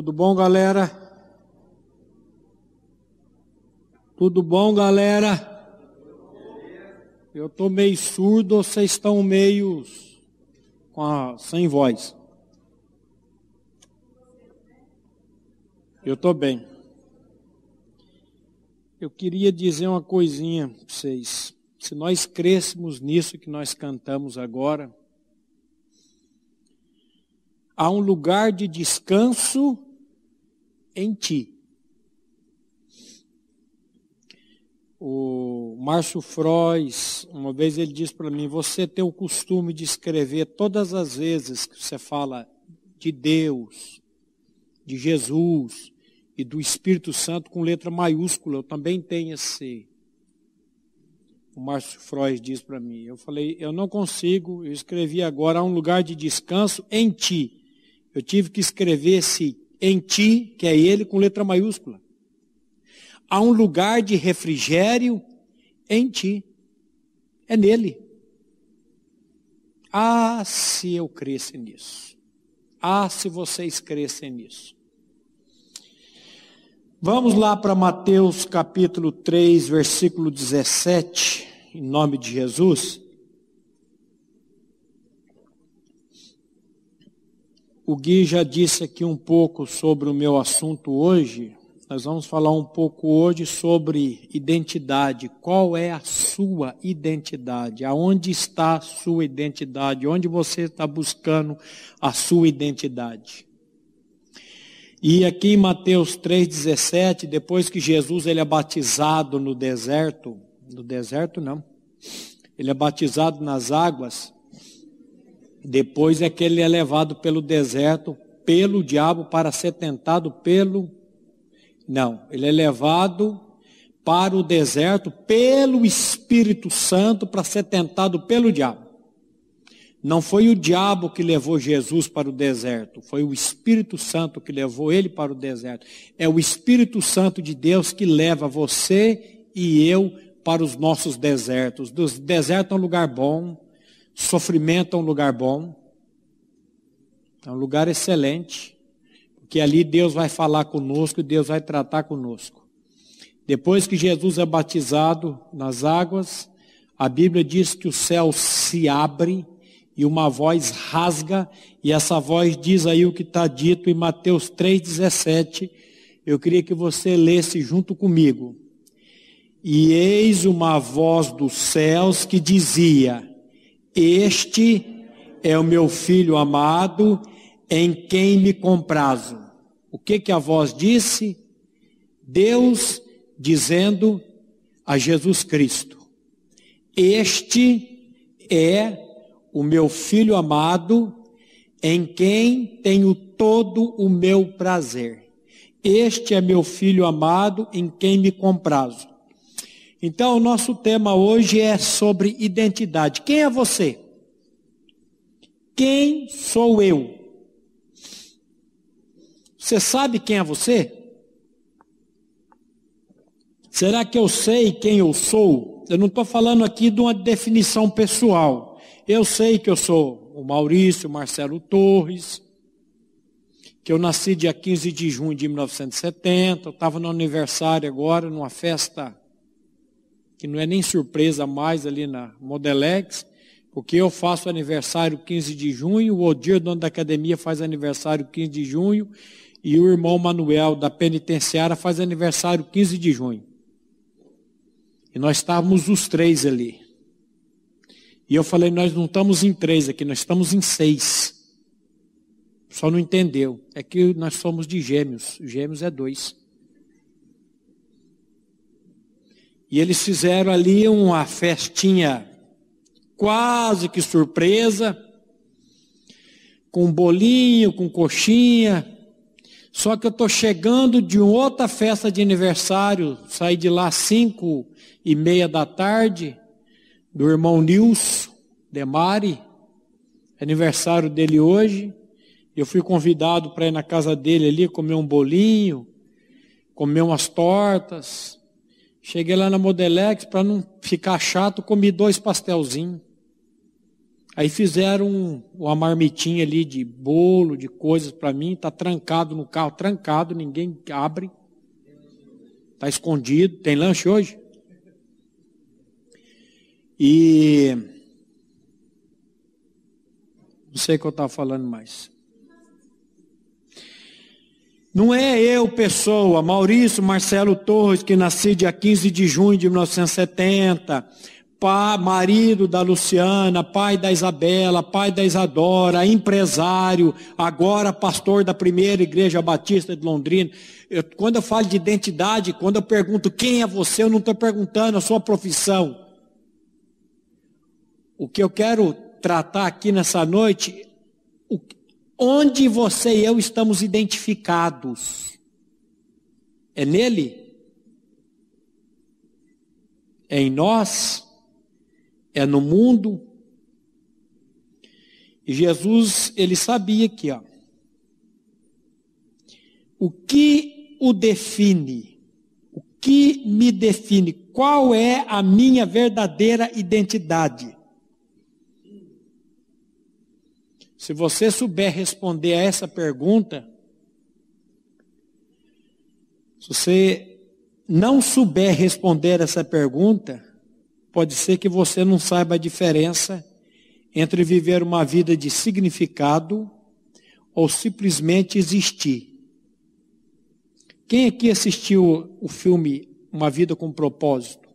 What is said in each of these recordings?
Tudo bom, galera? Tudo bom, galera? Eu estou meio surdo, vocês estão meio a, sem voz. Eu estou bem. Eu queria dizer uma coisinha para vocês. Se nós crescemos nisso que nós cantamos agora, há um lugar de descanso em ti. O Márcio Frois, uma vez ele disse para mim: Você tem o costume de escrever todas as vezes que você fala de Deus, de Jesus e do Espírito Santo com letra maiúscula. Eu também tenho esse. O Márcio Frois diz para mim. Eu falei: Eu não consigo. Eu escrevi agora: Há um lugar de descanso em ti. Eu tive que escrever esse em ti, que é ele, com letra maiúscula há um lugar de refrigério em ti. É nele. Ah, se eu cresce nisso. Ah, se vocês crescem nisso. Vamos lá para Mateus capítulo 3, versículo 17, em nome de Jesus. O Gui já disse aqui um pouco sobre o meu assunto hoje, nós vamos falar um pouco hoje sobre identidade. Qual é a sua identidade? Aonde está a sua identidade? Onde você está buscando a sua identidade? E aqui em Mateus 3,17, depois que Jesus ele é batizado no deserto, no deserto não, ele é batizado nas águas, depois é que ele é levado pelo deserto, pelo diabo, para ser tentado pelo não, ele é levado para o deserto pelo Espírito Santo para ser tentado pelo diabo. Não foi o diabo que levou Jesus para o deserto, foi o Espírito Santo que levou ele para o deserto. É o Espírito Santo de Deus que leva você e eu para os nossos desertos. Deserto é um lugar bom, sofrimento é um lugar bom, é um lugar excelente que ali Deus vai falar conosco, Deus vai tratar conosco. Depois que Jesus é batizado nas águas, a Bíblia diz que o céu se abre e uma voz rasga, e essa voz diz aí o que está dito em Mateus 3,17. Eu queria que você lesse junto comigo. E eis uma voz dos céus que dizia: Este é o meu filho amado, em quem me comprazo. O que que a voz disse? Deus dizendo a Jesus Cristo: Este é o meu filho amado, em quem tenho todo o meu prazer. Este é meu filho amado, em quem me comprazo. Então, o nosso tema hoje é sobre identidade. Quem é você? Quem sou eu? Você sabe quem é você? Será que eu sei quem eu sou? Eu não estou falando aqui de uma definição pessoal. Eu sei que eu sou o Maurício Marcelo Torres, que eu nasci dia 15 de junho de 1970, eu estava no aniversário agora, numa festa que não é nem surpresa mais ali na Modelex, porque eu faço aniversário 15 de junho, o Odir, dono da academia, faz aniversário 15 de junho, e o irmão Manuel da penitenciária faz aniversário 15 de junho. E nós estávamos os três ali. E eu falei, nós não estamos em três aqui, nós estamos em seis. Só não entendeu. É que nós somos de gêmeos. Gêmeos é dois. E eles fizeram ali uma festinha quase que surpresa, com bolinho, com coxinha, só que eu estou chegando de outra festa de aniversário, saí de lá às cinco e meia da tarde, do irmão Nilson Demari, aniversário dele hoje. Eu fui convidado para ir na casa dele ali, comer um bolinho, comer umas tortas. Cheguei lá na Modelex, para não ficar chato, comi dois pastelzinhos. Aí fizeram uma marmitinha ali de bolo, de coisas para mim, está trancado no carro, trancado, ninguém abre. Está escondido. Tem lanche hoje? E. Não sei o que eu estava falando mais. Não é eu, pessoa, Maurício Marcelo Torres, que nasci dia 15 de junho de 1970, pai, marido da Luciana, pai da Isabela, pai da Isadora, empresário, agora pastor da primeira igreja batista de Londrina. Eu, quando eu falo de identidade, quando eu pergunto quem é você, eu não estou perguntando a sua profissão. O que eu quero tratar aqui nessa noite, onde você e eu estamos identificados. É nele? É em nós? É no mundo? E Jesus, ele sabia que, ó, o que o define, o que me define, qual é a minha verdadeira identidade? Se você souber responder a essa pergunta, se você não souber responder essa pergunta, pode ser que você não saiba a diferença entre viver uma vida de significado ou simplesmente existir. Quem aqui assistiu o filme Uma Vida com Propósito?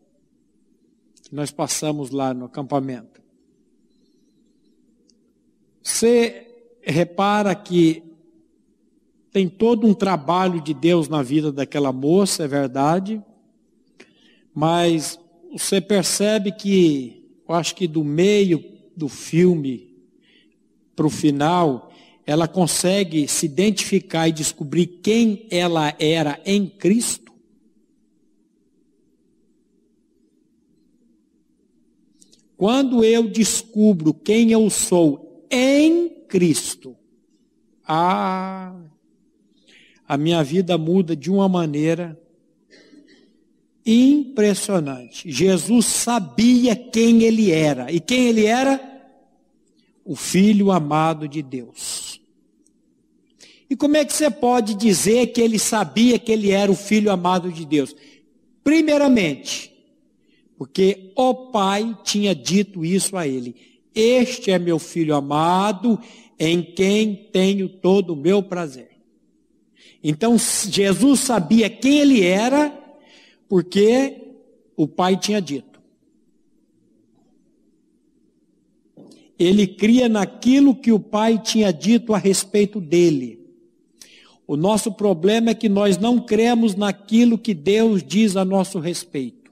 Que nós passamos lá no acampamento. Você repara que tem todo um trabalho de Deus na vida daquela moça, é verdade, mas você percebe que, eu acho que do meio do filme para o final, ela consegue se identificar e descobrir quem ela era em Cristo? Quando eu descubro quem eu sou em Cristo, ah, a minha vida muda de uma maneira impressionante. Jesus sabia quem ele era. E quem ele era? O filho amado de Deus. E como é que você pode dizer que ele sabia que ele era o filho amado de Deus? Primeiramente, porque o Pai tinha dito isso a ele. Este é meu filho amado, em quem tenho todo o meu prazer. Então, Jesus sabia quem ele era, porque o Pai tinha dito. Ele cria naquilo que o Pai tinha dito a respeito dele. O nosso problema é que nós não cremos naquilo que Deus diz a nosso respeito.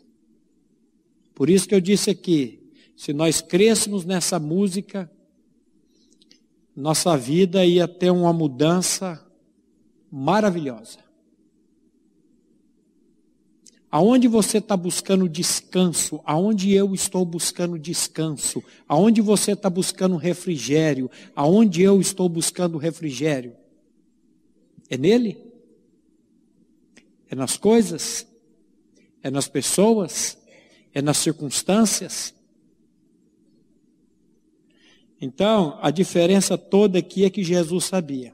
Por isso que eu disse aqui, se nós crêssemos nessa música, nossa vida ia ter uma mudança maravilhosa. Aonde você está buscando descanso? Aonde eu estou buscando descanso? Aonde você está buscando refrigério? Aonde eu estou buscando refrigério? É nele? É nas coisas? É nas pessoas? É nas circunstâncias? Então, a diferença toda aqui é que Jesus sabia.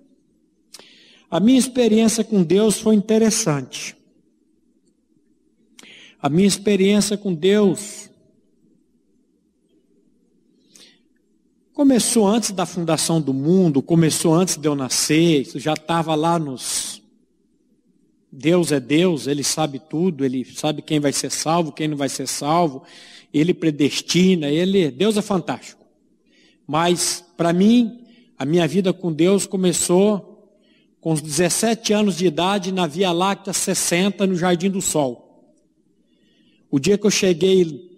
A minha experiência com Deus foi interessante. A minha experiência com Deus começou antes da fundação do mundo, começou antes de eu nascer, isso já estava lá nos. Deus é Deus, Ele sabe tudo, Ele sabe quem vai ser salvo, quem não vai ser salvo, Ele predestina, Ele. Deus é fantástico. Mas, para mim, a minha vida com Deus começou com os 17 anos de idade na Via Láctea 60, no Jardim do Sol. O dia que eu cheguei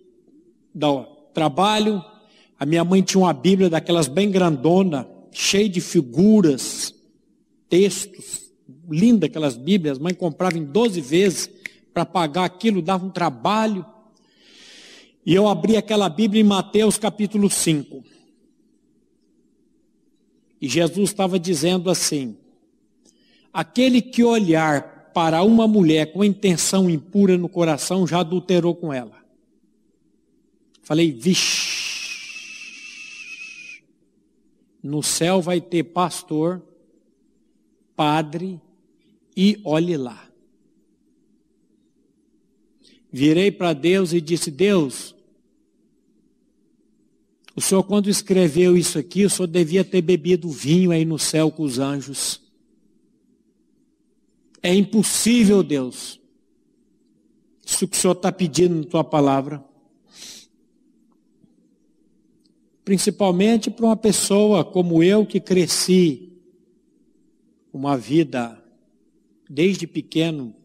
do trabalho, a minha mãe tinha uma Bíblia daquelas bem grandona, cheia de figuras, textos, linda aquelas Bíblias. A mãe comprava em 12 vezes para pagar aquilo, dava um trabalho. E eu abri aquela Bíblia em Mateus capítulo 5. E Jesus estava dizendo assim: aquele que olhar para uma mulher com intenção impura no coração já adulterou com ela. Falei, vixe. No céu vai ter pastor, padre e olhe lá. Virei para Deus e disse: Deus, o senhor, quando escreveu isso aqui, o senhor devia ter bebido vinho aí no céu com os anjos. É impossível, Deus, isso que o senhor está pedindo na tua palavra. Principalmente para uma pessoa como eu que cresci uma vida desde pequeno,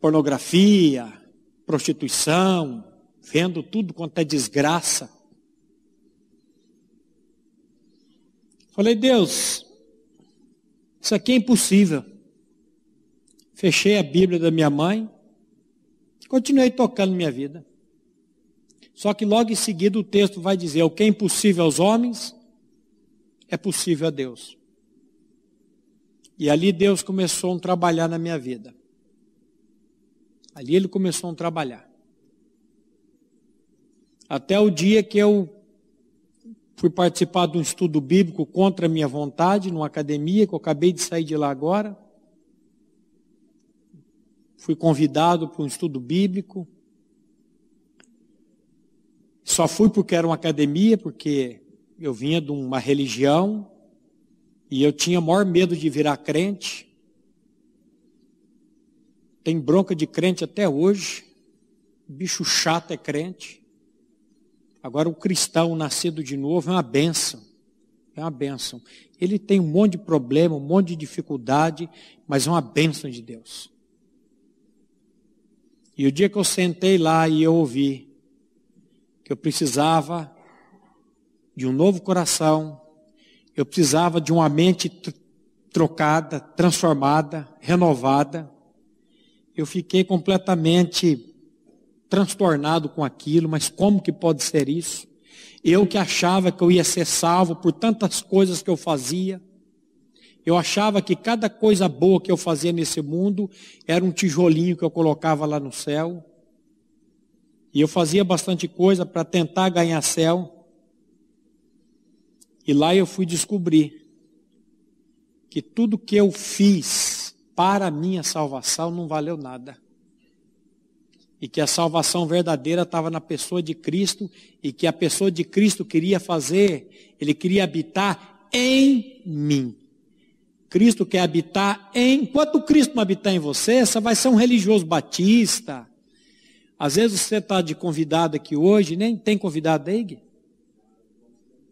pornografia, prostituição, vendo tudo quanto é desgraça. Falei, Deus, isso aqui é impossível. Fechei a Bíblia da minha mãe, continuei tocando minha vida. Só que logo em seguida o texto vai dizer: o que é impossível aos homens é possível a Deus. E ali Deus começou a trabalhar na minha vida. Ali ele começou a trabalhar. Até o dia que eu fui participar de um estudo bíblico contra a minha vontade, numa academia, que eu acabei de sair de lá agora. Fui convidado para um estudo bíblico. Só fui porque era uma academia, porque eu vinha de uma religião e eu tinha maior medo de virar crente. Tem bronca de crente até hoje. Bicho chato é crente. Agora, o cristão nascido de novo é uma benção. É uma benção. Ele tem um monte de problema, um monte de dificuldade, mas é uma benção de Deus. E o dia que eu sentei lá e eu ouvi que eu precisava de um novo coração, eu precisava de uma mente trocada, transformada, renovada, eu fiquei completamente transtornado com aquilo, mas como que pode ser isso? Eu que achava que eu ia ser salvo por tantas coisas que eu fazia, eu achava que cada coisa boa que eu fazia nesse mundo era um tijolinho que eu colocava lá no céu. E eu fazia bastante coisa para tentar ganhar céu. E lá eu fui descobrir que tudo que eu fiz para a minha salvação não valeu nada. E que a salvação verdadeira estava na pessoa de Cristo e que a pessoa de Cristo queria fazer, ele queria habitar em mim. Cristo quer habitar em. Enquanto Cristo não habitar em você, você vai ser um religioso batista. Às vezes você está de convidado aqui hoje, nem tem convidado aí?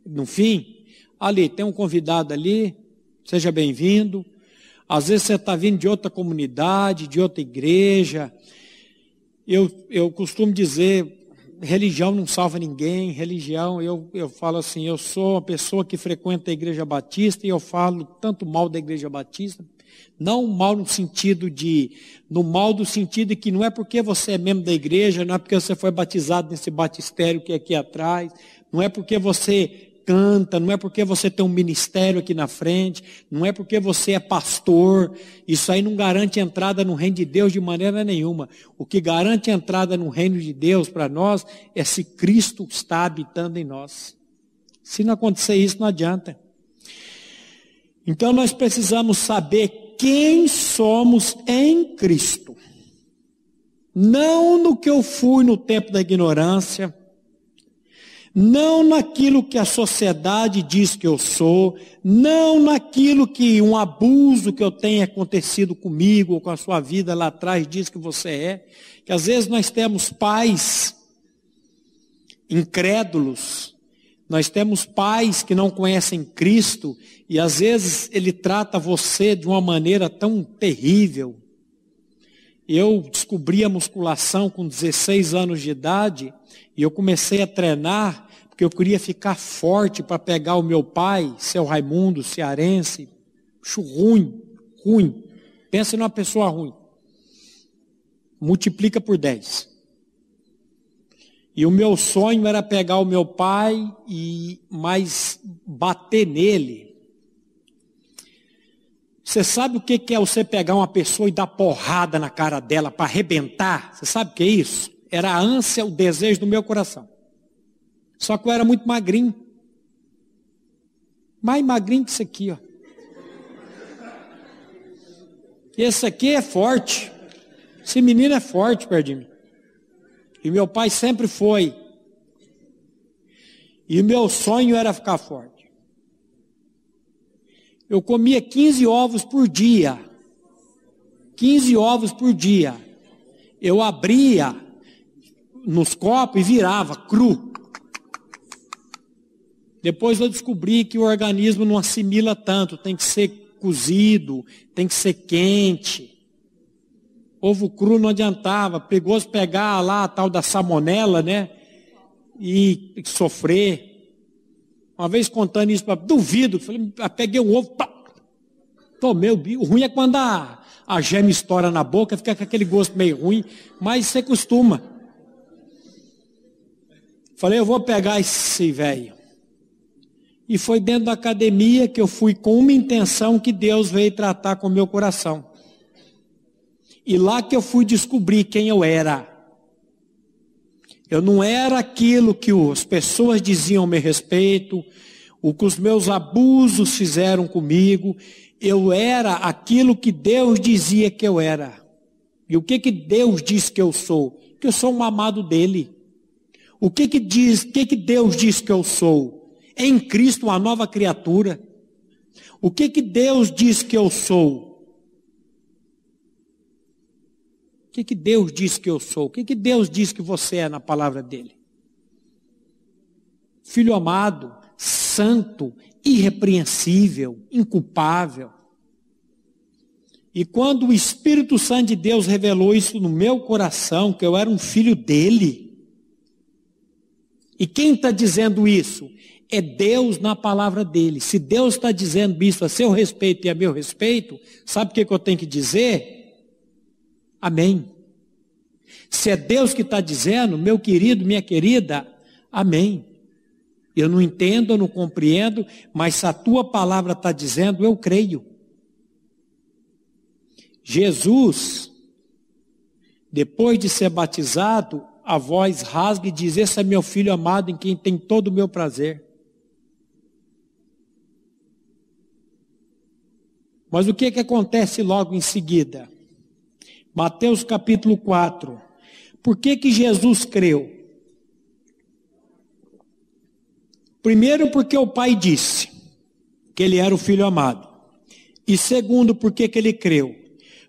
No fim, ali, tem um convidado ali, seja bem-vindo. Às vezes você está vindo de outra comunidade, de outra igreja. Eu, eu costumo dizer, religião não salva ninguém, religião, eu, eu falo assim, eu sou uma pessoa que frequenta a igreja batista e eu falo tanto mal da igreja batista, não mal no sentido de, no mal do sentido de que não é porque você é membro da igreja, não é porque você foi batizado nesse batistério que é aqui atrás, não é porque você canta, não é porque você tem um ministério aqui na frente, não é porque você é pastor, isso aí não garante entrada no reino de Deus de maneira nenhuma. O que garante entrada no reino de Deus para nós é se Cristo está habitando em nós. Se não acontecer isso, não adianta. Então nós precisamos saber quem somos em Cristo. Não no que eu fui no tempo da ignorância, não naquilo que a sociedade diz que eu sou, não naquilo que um abuso que eu tenha acontecido comigo ou com a sua vida lá atrás diz que você é, que às vezes nós temos pais incrédulos, nós temos pais que não conhecem Cristo e às vezes ele trata você de uma maneira tão terrível. Eu descobri a musculação com 16 anos de idade e eu comecei a treinar porque eu queria ficar forte para pegar o meu pai, seu Raimundo, cearense. Acho ruim, ruim. Pensa numa pessoa ruim. Multiplica por 10. E o meu sonho era pegar o meu pai e mais bater nele. Você sabe o que é você pegar uma pessoa e dar porrada na cara dela para arrebentar? Você sabe o que é isso? era a ânsia, o desejo do meu coração. Só que eu era muito magrinho. Mais magrinho que isso aqui, ó. Esse aqui é forte. Esse menino é forte mim. E meu pai sempre foi. E meu sonho era ficar forte. Eu comia 15 ovos por dia. 15 ovos por dia. Eu abria nos copos e virava cru. Depois eu descobri que o organismo não assimila tanto, tem que ser cozido, tem que ser quente. Ovo cru não adiantava, perigoso pegar lá a tal da salmonela, né? E sofrer. Uma vez contando isso, duvido, falei, ah, peguei um ovo, pá, tomei o bicho. O ruim é quando a, a gema estoura na boca, fica com aquele gosto meio ruim, mas você costuma. Falei, eu vou pegar esse velho. E foi dentro da academia que eu fui com uma intenção que Deus veio tratar com o meu coração. E lá que eu fui descobrir quem eu era. Eu não era aquilo que as pessoas diziam a meu respeito, o que os meus abusos fizeram comigo. Eu era aquilo que Deus dizia que eu era. E o que que Deus diz que eu sou? Que eu sou um amado dele. O que que diz, que que Deus diz que eu sou? Em Cristo uma nova criatura. O que que Deus diz que eu sou? O que, que Deus diz que eu sou? O que, que Deus diz que você é na palavra dele? Filho amado, santo, irrepreensível, inculpável. E quando o Espírito Santo de Deus revelou isso no meu coração, que eu era um filho dele, e quem está dizendo isso? É Deus na palavra dele. Se Deus está dizendo isso a seu respeito e a meu respeito, sabe o que, que eu tenho que dizer? Amém. Se é Deus que está dizendo, meu querido, minha querida, amém. Eu não entendo, eu não compreendo, mas se a tua palavra está dizendo, eu creio. Jesus, depois de ser batizado, a voz rasga e diz: Esse é meu filho amado em quem tem todo o meu prazer. Mas o que, que acontece logo em seguida? Mateus capítulo 4. Por que que Jesus creu? Primeiro porque o pai disse que ele era o filho amado. E segundo, porque que ele creu?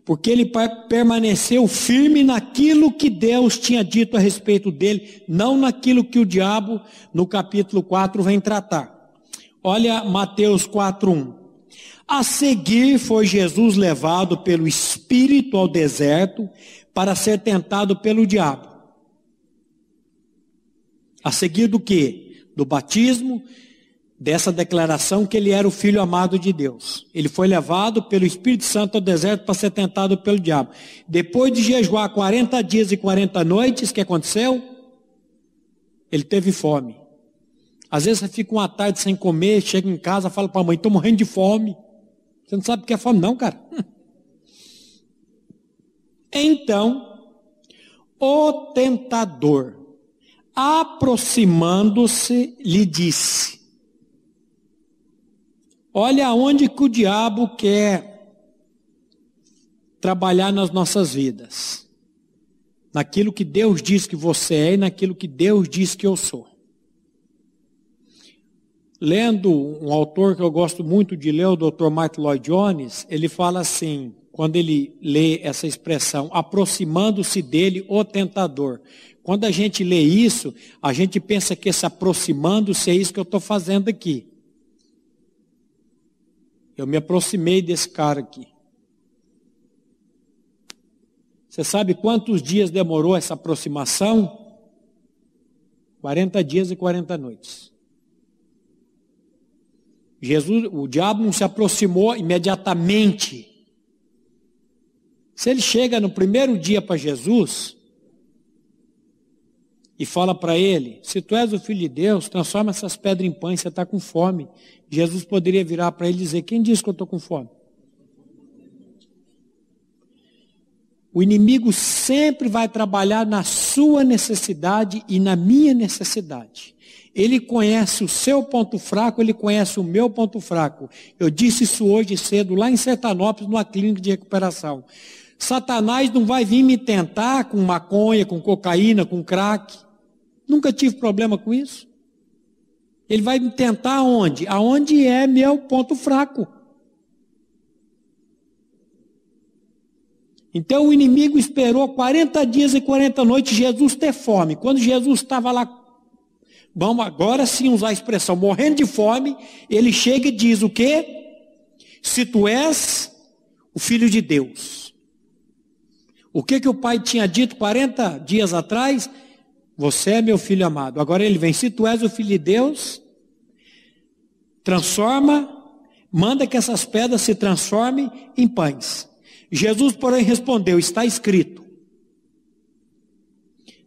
Porque ele permaneceu firme naquilo que Deus tinha dito a respeito dele, não naquilo que o diabo, no capítulo 4, vem tratar. Olha Mateus 4:1. A seguir foi Jesus levado pelo Espírito ao deserto para ser tentado pelo diabo. A seguir do que? Do batismo, dessa declaração que ele era o filho amado de Deus. Ele foi levado pelo Espírito Santo ao deserto para ser tentado pelo diabo. Depois de jejuar 40 dias e 40 noites, o que aconteceu? Ele teve fome. Às vezes você fica uma tarde sem comer, chega em casa, fala para a mãe, estou morrendo de fome. Você não sabe o que é fome, não, cara. Então, o tentador, aproximando-se, lhe disse: Olha aonde que o diabo quer trabalhar nas nossas vidas. Naquilo que Deus diz que você é e naquilo que Deus diz que eu sou. Lendo um autor que eu gosto muito de ler, o Dr. Martin Lloyd Jones, ele fala assim, quando ele lê essa expressão, aproximando-se dele o tentador. Quando a gente lê isso, a gente pensa que esse aproximando-se é isso que eu estou fazendo aqui. Eu me aproximei desse cara aqui. Você sabe quantos dias demorou essa aproximação? 40 dias e 40 noites. Jesus, o diabo não se aproximou imediatamente. Se ele chega no primeiro dia para Jesus e fala para ele: Se tu és o filho de Deus, transforma essas pedras em pães, você está com fome. Jesus poderia virar para ele e dizer: Quem disse que eu estou com fome? O inimigo sempre vai trabalhar na sua necessidade e na minha necessidade. Ele conhece o seu ponto fraco, ele conhece o meu ponto fraco. Eu disse isso hoje cedo, lá em Sertanópolis, numa clínica de recuperação. Satanás não vai vir me tentar com maconha, com cocaína, com crack. Nunca tive problema com isso. Ele vai me tentar onde? Aonde é meu ponto fraco. Então o inimigo esperou 40 dias e 40 noites Jesus ter fome. Quando Jesus estava lá, vamos agora sim usar a expressão, morrendo de fome, ele chega e diz o quê? Se tu és o filho de Deus. O que que o pai tinha dito 40 dias atrás? Você é meu filho amado. Agora ele vem, se tu és o filho de Deus, transforma, manda que essas pedras se transformem em pães. Jesus, porém, respondeu: Está escrito: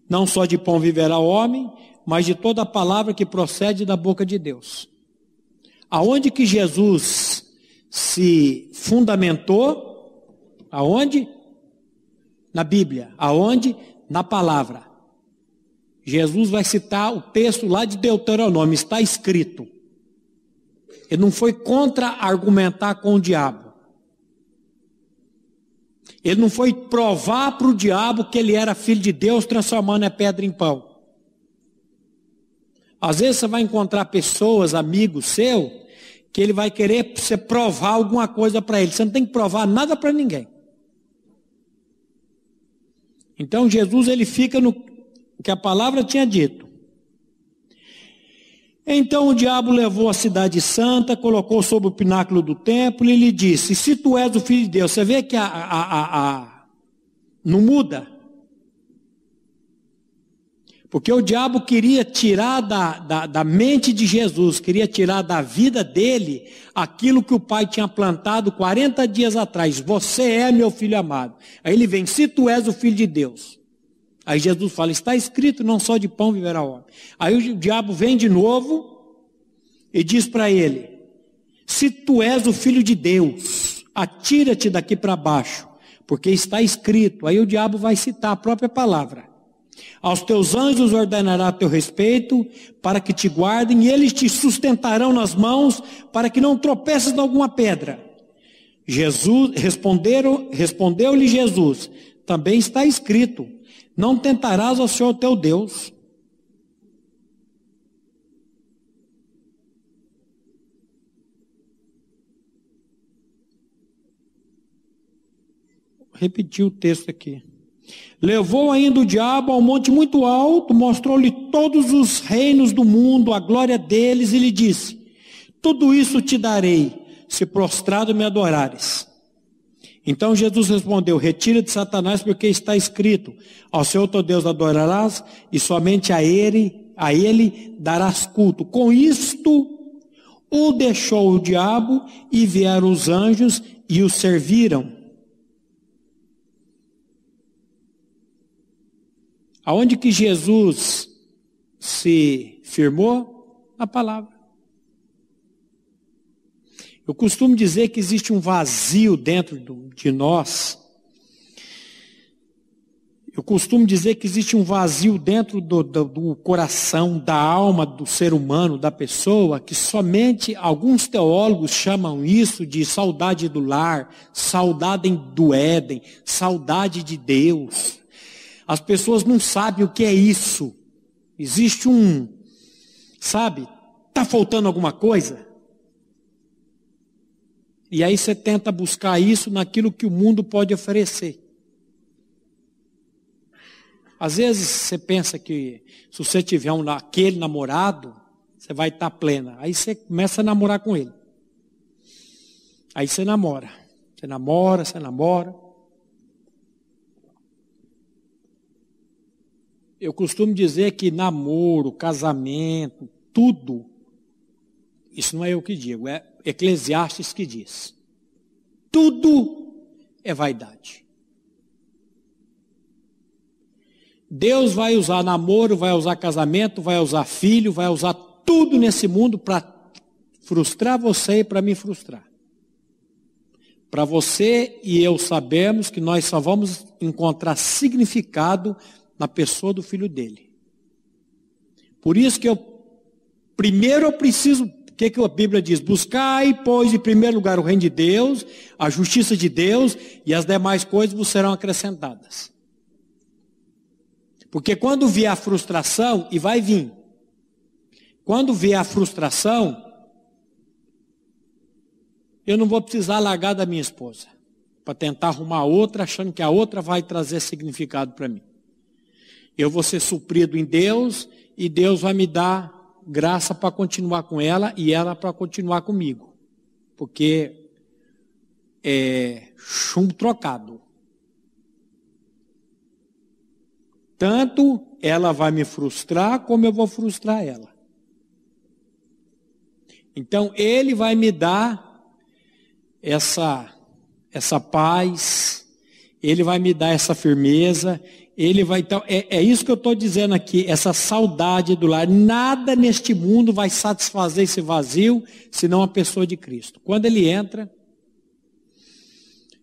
Não só de pão viverá o homem, mas de toda palavra que procede da boca de Deus. Aonde que Jesus se fundamentou? Aonde? Na Bíblia. Aonde? Na palavra. Jesus vai citar o texto lá de Deuteronômio, está escrito. Ele não foi contra-argumentar com o diabo. Ele não foi provar para o diabo que ele era filho de Deus, transformando a pedra em pão. Às vezes você vai encontrar pessoas, amigos seu, que ele vai querer você provar alguma coisa para ele. Você não tem que provar nada para ninguém. Então Jesus ele fica no que a palavra tinha dito. Então o diabo levou a cidade santa, colocou sobre o pináculo do templo e lhe disse: Se tu és o filho de Deus, você vê que a, a, a, a não muda. Porque o diabo queria tirar da, da, da, mente de Jesus, queria tirar da vida dele aquilo que o pai tinha plantado 40 dias atrás. Você é meu filho amado. Aí ele vem, se tu és o filho de Deus. Aí Jesus fala: está escrito, não só de pão viverá o homem. Aí o diabo vem de novo e diz para ele: se tu és o filho de Deus, atira-te daqui para baixo, porque está escrito. Aí o diabo vai citar a própria palavra. Aos teus anjos ordenará teu respeito, para que te guardem, e eles te sustentarão nas mãos, para que não tropeces em alguma pedra. Jesus responderam, respondeu-lhe Jesus: também está escrito: não tentarás ao Senhor teu Deus. Repetir o texto aqui. Levou ainda o diabo ao monte muito alto, mostrou-lhe todos os reinos do mundo, a glória deles, e lhe disse: Tudo isso te darei, se prostrado me adorares. Então Jesus respondeu: Retira de Satanás, porque está escrito: Ao Senhor teu Deus adorarás, e somente a ele, a ele darás culto. Com isto o deixou o diabo, e vieram os anjos e o serviram. Aonde que Jesus se firmou? Na palavra. Eu costumo dizer que existe um vazio dentro de nós. Eu costumo dizer que existe um vazio dentro do, do, do, coração, da alma do ser humano, da pessoa, que somente alguns teólogos chamam isso de saudade do lar, saudade do Éden, saudade de Deus. As pessoas não sabem o que é isso. Existe um, sabe, está faltando alguma coisa? E aí você tenta buscar isso naquilo que o mundo pode oferecer. Às vezes você pensa que se você tiver um, aquele namorado, você vai estar plena. Aí você começa a namorar com ele. Aí você namora. Você namora, você namora. Eu costumo dizer que namoro, casamento, tudo, isso não é eu que digo, é Eclesiastes que diz: tudo é vaidade. Deus vai usar namoro, vai usar casamento, vai usar filho, vai usar tudo nesse mundo para frustrar você e para me frustrar. Para você e eu sabemos que nós só vamos encontrar significado na pessoa do filho dele. Por isso que eu Primeiro eu preciso, o que, que a Bíblia diz? Buscai, pois, em primeiro lugar o reino de Deus, a justiça de Deus, e as demais coisas vos serão acrescentadas. Porque quando vier a frustração, e vai vir, quando vier a frustração, eu não vou precisar largar da minha esposa para tentar arrumar outra, achando que a outra vai trazer significado para mim. Eu vou ser suprido em Deus e Deus vai me dar graça para continuar com ela e ela para continuar comigo. Porque é chumbo trocado. Tanto ela vai me frustrar, como eu vou frustrar ela. Então ele vai me dar essa, essa paz, Ele vai me dar essa firmeza, Ele vai. Então, é, é isso que eu estou dizendo aqui, essa saudade do lar. Nada neste mundo vai satisfazer esse vazio, senão a pessoa de Cristo. Quando Ele entra,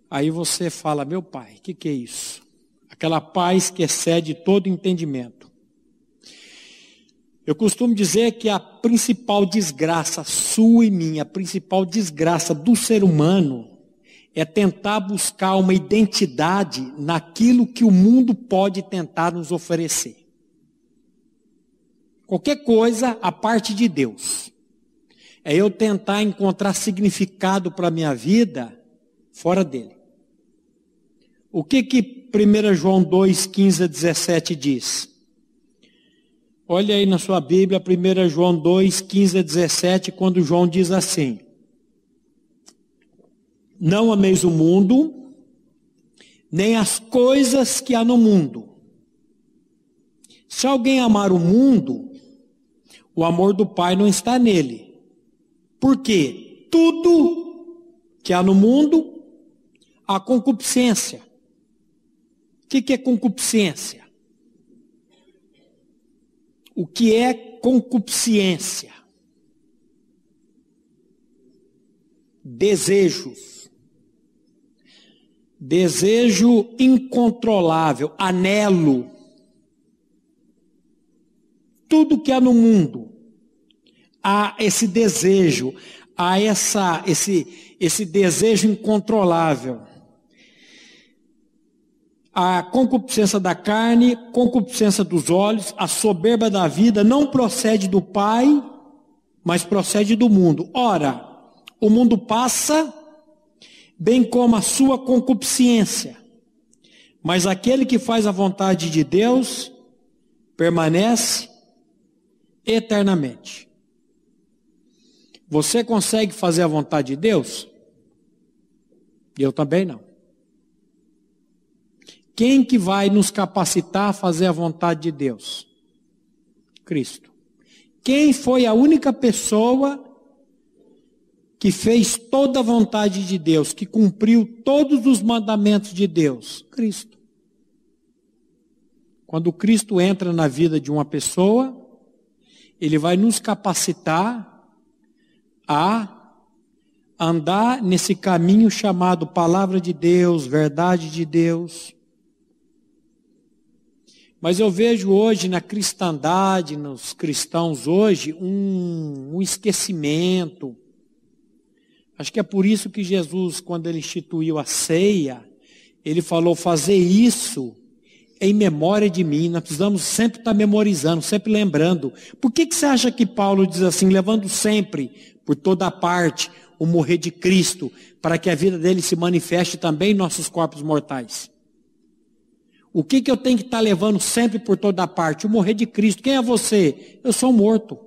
aí você fala: Meu Pai, o que, que é isso? Aquela paz que excede todo entendimento. Eu costumo dizer que a principal desgraça sua e minha, a principal desgraça do ser humano, é tentar buscar uma identidade naquilo que o mundo pode tentar nos oferecer. Qualquer coisa a parte de Deus. É eu tentar encontrar significado para a minha vida fora dele. O que que 1 João 2, 15 a 17 diz? Olha aí na sua Bíblia, 1 João 2, 15 a 17, quando João diz assim: Não ameis o mundo, nem as coisas que há no mundo. Se alguém amar o mundo, o amor do Pai não está nele. Porque tudo que há no mundo, há concupiscência. O que, que é concupiscência? o que é concupiscência. Desejos. Desejo incontrolável, anelo. Tudo que há no mundo, há esse desejo, há essa, esse, esse desejo incontrolável a concupiscência da carne, concupiscência dos olhos, a soberba da vida não procede do Pai, mas procede do mundo. Ora, o mundo passa, bem como a sua concupiscência. Mas aquele que faz a vontade de Deus permanece eternamente. Você consegue fazer a vontade de Deus? Eu também não. Quem que vai nos capacitar a fazer a vontade de Deus? Cristo. Quem foi a única pessoa que fez toda a vontade de Deus, que cumpriu todos os mandamentos de Deus? Cristo. Quando Cristo entra na vida de uma pessoa, ele vai nos capacitar a andar nesse caminho chamado palavra de Deus, verdade de Deus. Mas eu vejo hoje na cristandade, nos cristãos hoje, um, um, esquecimento. Acho que é por isso que Jesus, quando ele instituiu a ceia, ele falou: fazer isso em memória de mim. Nós precisamos sempre estar memorizando, sempre lembrando. Por que, que você acha que Paulo diz assim, levando sempre, por toda a parte, o morrer de Cristo, para que a vida dele se manifeste também em nossos corpos mortais? O que, que eu tenho que estar levando sempre por toda parte? O morrer de Cristo. Quem é você? Eu sou morto.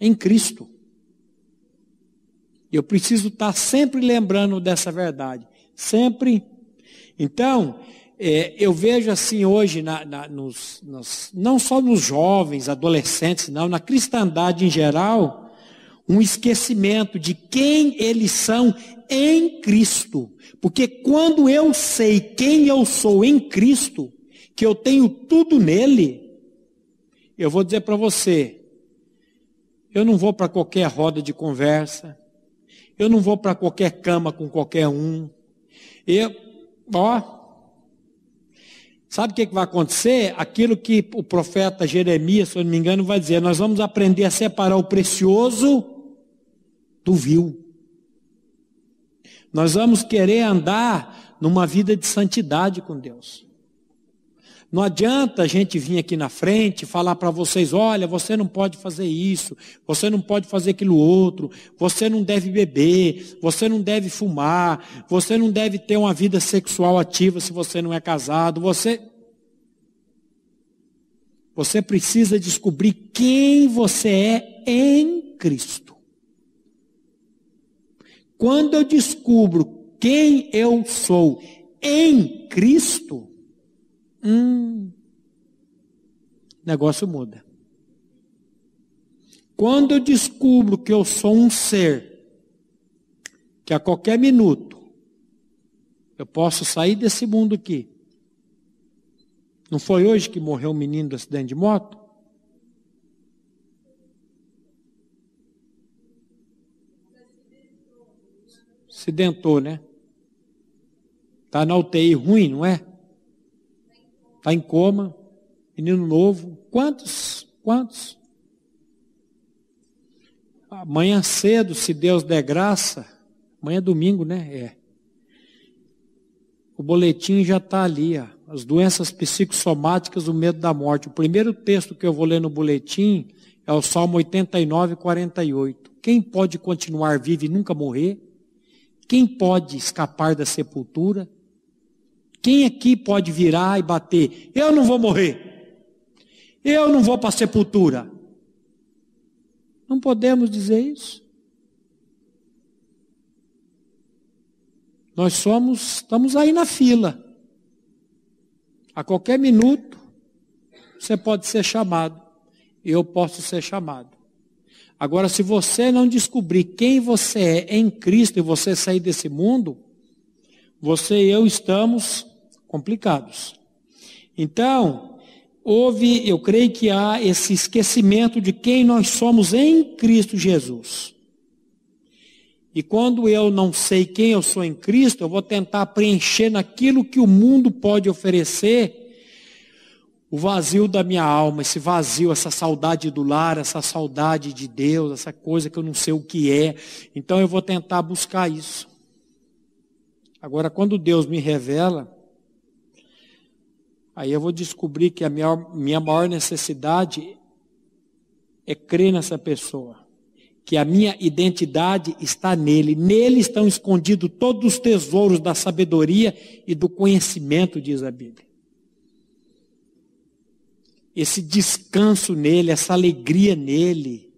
Em Cristo. Eu preciso estar tá sempre lembrando dessa verdade. Sempre. Então, é, eu vejo assim hoje, na, na, nos, nos, não só nos jovens, adolescentes, não, na cristandade em geral, um esquecimento de quem eles são em Cristo. Porque quando eu sei quem eu sou em Cristo, que eu tenho tudo nele, eu vou dizer para você, eu não vou para qualquer roda de conversa, eu não vou para qualquer cama com qualquer um. Eu, ó, Sabe o que vai acontecer? Aquilo que o profeta Jeremias, se eu não me engano, vai dizer: nós vamos aprender a separar o precioso do vil. Nós vamos querer andar numa vida de santidade com Deus. Não adianta a gente vir aqui na frente falar para vocês: olha, você não pode fazer isso, você não pode fazer aquilo outro, você não deve beber, você não deve fumar, você não deve ter uma vida sexual ativa se você não é casado, você. Você precisa descobrir quem você é em Cristo. Quando eu descubro quem eu sou em Cristo, hum, negócio muda. Quando eu descubro que eu sou um ser, que a qualquer minuto eu posso sair desse mundo aqui. Não foi hoje que morreu um menino do acidente de moto? Acidentou, né? Está na UTI ruim, não é? Está em coma, menino novo. Quantos? Quantos? Amanhã cedo, se Deus der graça, amanhã é domingo, né? É. O boletim já está ali, ó, as doenças psicossomáticas, o medo da morte. O primeiro texto que eu vou ler no boletim é o Salmo 89, 48. Quem pode continuar vivo e nunca morrer? Quem pode escapar da sepultura? Quem aqui pode virar e bater? Eu não vou morrer. Eu não vou para a sepultura. Não podemos dizer isso. Nós somos, estamos aí na fila. A qualquer minuto, você pode ser chamado. Eu posso ser chamado. Agora, se você não descobrir quem você é em Cristo e você sair desse mundo, você e eu estamos complicados. Então, houve, eu creio que há esse esquecimento de quem nós somos em Cristo Jesus. E quando eu não sei quem eu sou em Cristo, eu vou tentar preencher naquilo que o mundo pode oferecer o vazio da minha alma, esse vazio, essa saudade do lar, essa saudade de Deus, essa coisa que eu não sei o que é. Então eu vou tentar buscar isso. Agora, quando Deus me revela, Aí eu vou descobrir que a minha, minha maior necessidade é crer nessa pessoa. Que a minha identidade está nele. Nele estão escondidos todos os tesouros da sabedoria e do conhecimento, diz a Bíblia. Esse descanso nele, essa alegria nele.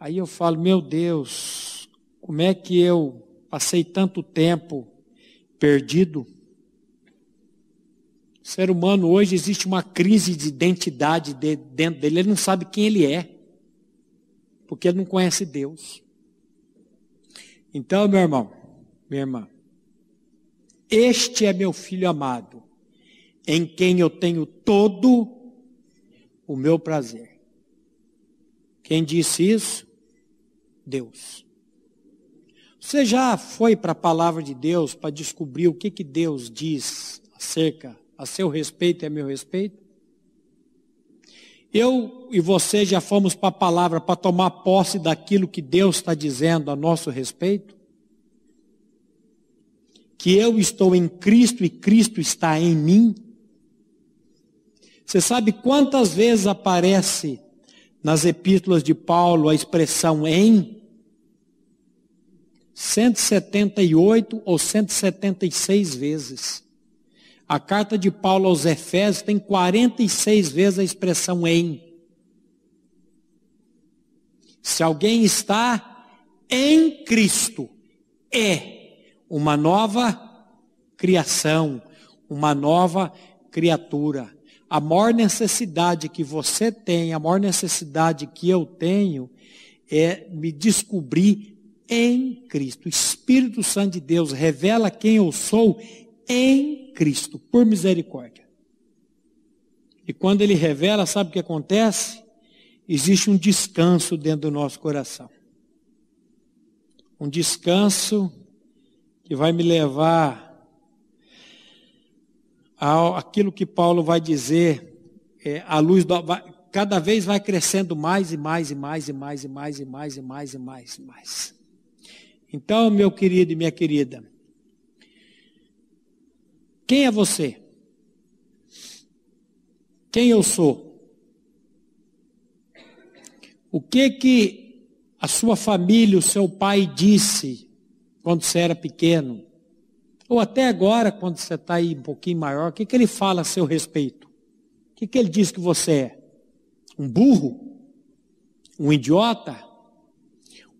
Aí eu falo, meu Deus, como é que eu passei tanto tempo perdido? O ser humano hoje existe uma crise de identidade dentro dele, ele não sabe quem ele é, porque ele não conhece Deus. Então, meu irmão, minha irmã, este é meu filho amado, em quem eu tenho todo o meu prazer. Quem disse isso? Deus. Você já foi para a palavra de Deus para descobrir o que, que Deus diz acerca a seu respeito a meu respeito? Eu e você já fomos para a palavra para tomar posse daquilo que Deus está dizendo a nosso respeito? Que eu estou em Cristo e Cristo está em mim? Você sabe quantas vezes aparece nas epístolas de Paulo a expressão em? 178 ou 176 vezes. A carta de Paulo aos Efésios tem 46 vezes a expressão em. Se alguém está em Cristo, é uma nova criação, uma nova criatura. A maior necessidade que você tem, a maior necessidade que eu tenho, é me descobrir em Cristo. O Espírito Santo de Deus revela quem eu sou em Cristo, por misericórdia. E quando ele revela, sabe o que acontece? Existe um descanso dentro do nosso coração. Um descanso que vai me levar aquilo que Paulo vai dizer, é, a luz do, vai, cada vez vai crescendo mais e mais e mais e mais e mais e mais e mais e mais e mais. Então, meu querido e minha querida, quem é você? Quem eu sou? O que que a sua família, o seu pai disse quando você era pequeno? Ou até agora, quando você está aí um pouquinho maior, o que, que ele fala a seu respeito? O que, que ele diz que você é? Um burro? Um idiota?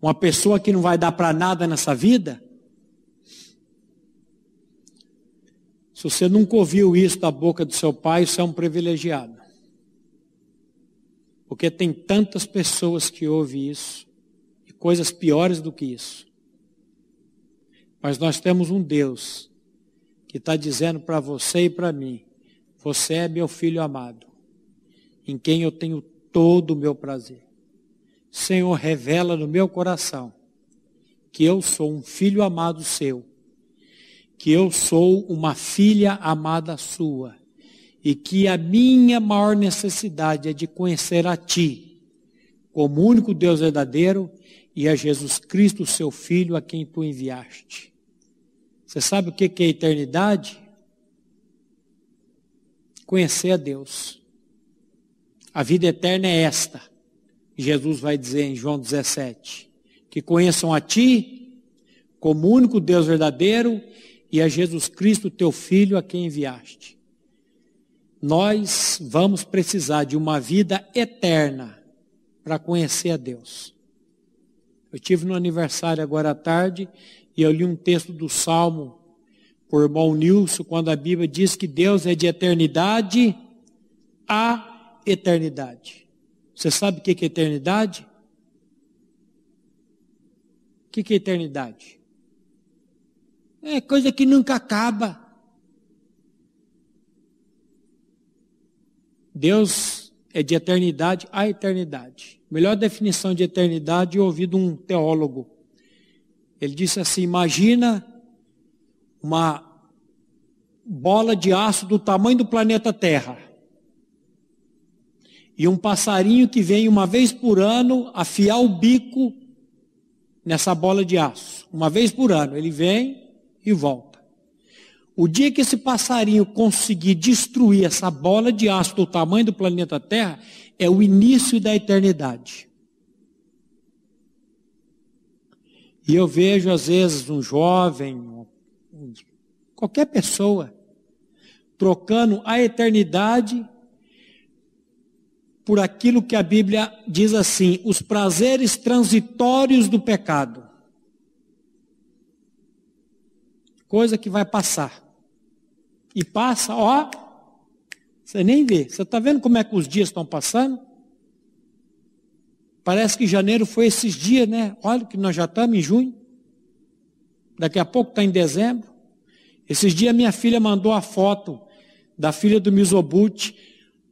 Uma pessoa que não vai dar para nada nessa vida? Se você nunca ouviu isso da boca do seu pai, você é um privilegiado. Porque tem tantas pessoas que ouvem isso, e coisas piores do que isso. Mas nós temos um Deus que está dizendo para você e para mim: você é meu filho amado, em quem eu tenho todo o meu prazer. Senhor, revela no meu coração que eu sou um filho amado seu, que eu sou uma filha amada sua e que a minha maior necessidade é de conhecer a Ti, como único Deus verdadeiro, e a Jesus Cristo, seu Filho, a quem Tu enviaste. Você sabe o que é eternidade? Conhecer a Deus. A vida eterna é esta. Jesus vai dizer em João 17: que conheçam a Ti, como único Deus verdadeiro, e a Jesus Cristo, teu Filho, a quem enviaste nós vamos precisar de uma vida eterna para conhecer a Deus. Eu tive no aniversário agora à tarde e eu li um texto do Salmo por irmão Nilson, quando a Bíblia diz que Deus é de eternidade a eternidade. Você sabe o que é eternidade? O que é eternidade? É coisa que nunca acaba. Deus é de eternidade a eternidade. Melhor definição de eternidade eu ouvi de um teólogo. Ele disse assim: imagina uma bola de aço do tamanho do planeta Terra. E um passarinho que vem uma vez por ano afiar o bico nessa bola de aço. Uma vez por ano. Ele vem e volta. O dia que esse passarinho conseguir destruir essa bola de aço do tamanho do planeta Terra, é o início da eternidade. E eu vejo, às vezes, um jovem, qualquer pessoa, trocando a eternidade por aquilo que a Bíblia diz assim: os prazeres transitórios do pecado. Coisa que vai passar. E passa, ó, você nem vê. Você está vendo como é que os dias estão passando? Parece que janeiro foi esses dias, né? Olha que nós já estamos em junho. Daqui a pouco está em dezembro. Esses dias minha filha mandou a foto da filha do Mizobuti,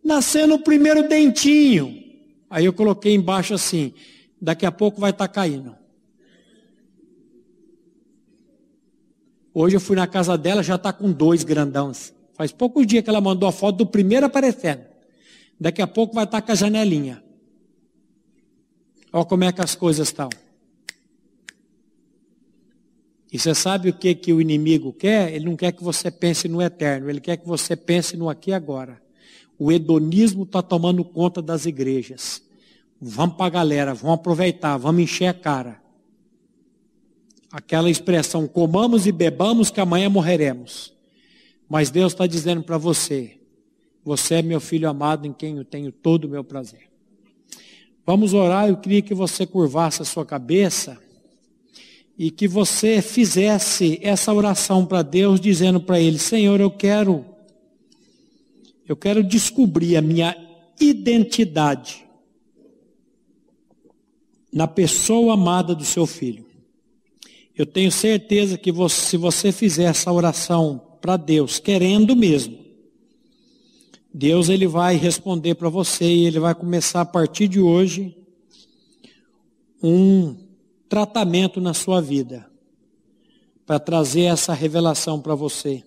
nascendo o primeiro dentinho. Aí eu coloquei embaixo assim, daqui a pouco vai estar tá caindo. Hoje eu fui na casa dela, já está com dois grandões. Faz poucos dias que ela mandou a foto do primeiro aparecendo. Daqui a pouco vai estar tá com a janelinha. Olha como é que as coisas estão. E você sabe o que, que o inimigo quer? Ele não quer que você pense no eterno, ele quer que você pense no aqui e agora. O hedonismo está tomando conta das igrejas. Vamos para a galera, vamos aproveitar, vamos encher a cara aquela expressão, comamos e bebamos que amanhã morreremos. Mas Deus está dizendo para você, você é meu filho amado em quem eu tenho todo o meu prazer. Vamos orar, eu queria que você curvasse a sua cabeça e que você fizesse essa oração para Deus, dizendo para Ele, Senhor, eu quero, eu quero descobrir a minha identidade na pessoa amada do seu filho. Eu tenho certeza que você, se você fizer essa oração para Deus, querendo mesmo, Deus ele vai responder para você e ele vai começar a partir de hoje um tratamento na sua vida para trazer essa revelação para você.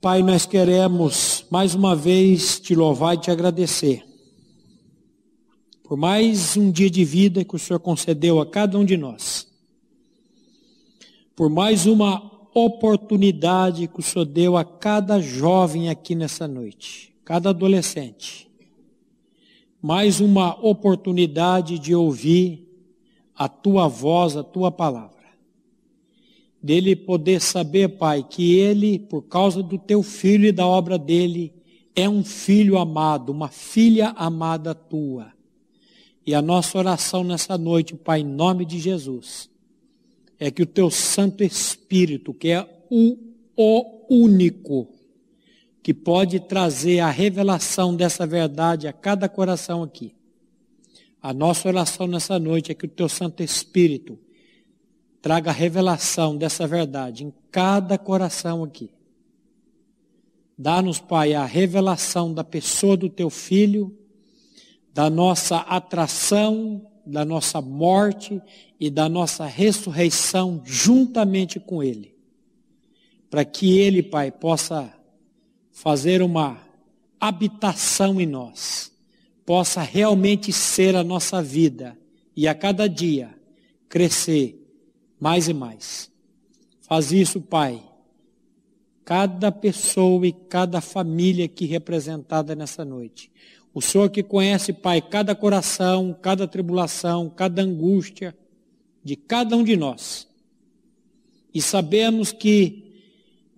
Pai, nós queremos mais uma vez te louvar e te agradecer por mais um dia de vida que o Senhor concedeu a cada um de nós, por mais uma oportunidade que o Senhor deu a cada jovem aqui nessa noite, cada adolescente, mais uma oportunidade de ouvir a tua voz, a tua palavra. Dele poder saber, Pai, que ele, por causa do teu filho e da obra dele, é um filho amado, uma filha amada tua. E a nossa oração nessa noite, Pai, em nome de Jesus, é que o teu Santo Espírito, que é o, o único que pode trazer a revelação dessa verdade a cada coração aqui. A nossa oração nessa noite é que o teu Santo Espírito traga a revelação dessa verdade em cada coração aqui. Dá-nos, Pai, a revelação da pessoa do teu filho, da nossa atração, da nossa morte e da nossa ressurreição juntamente com ele. Para que ele, Pai, possa fazer uma habitação em nós, possa realmente ser a nossa vida e a cada dia crescer mais e mais. Faz isso, Pai. Cada pessoa e cada família aqui representada nessa noite. O Senhor que conhece, Pai, cada coração, cada tribulação, cada angústia de cada um de nós. E sabemos que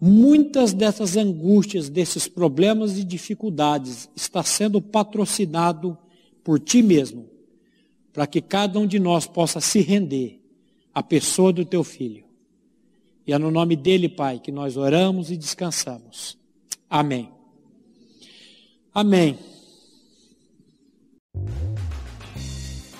muitas dessas angústias, desses problemas e dificuldades, está sendo patrocinado por Ti mesmo, para que cada um de nós possa se render a pessoa do teu filho. E é no nome dele, Pai, que nós oramos e descansamos. Amém. Amém.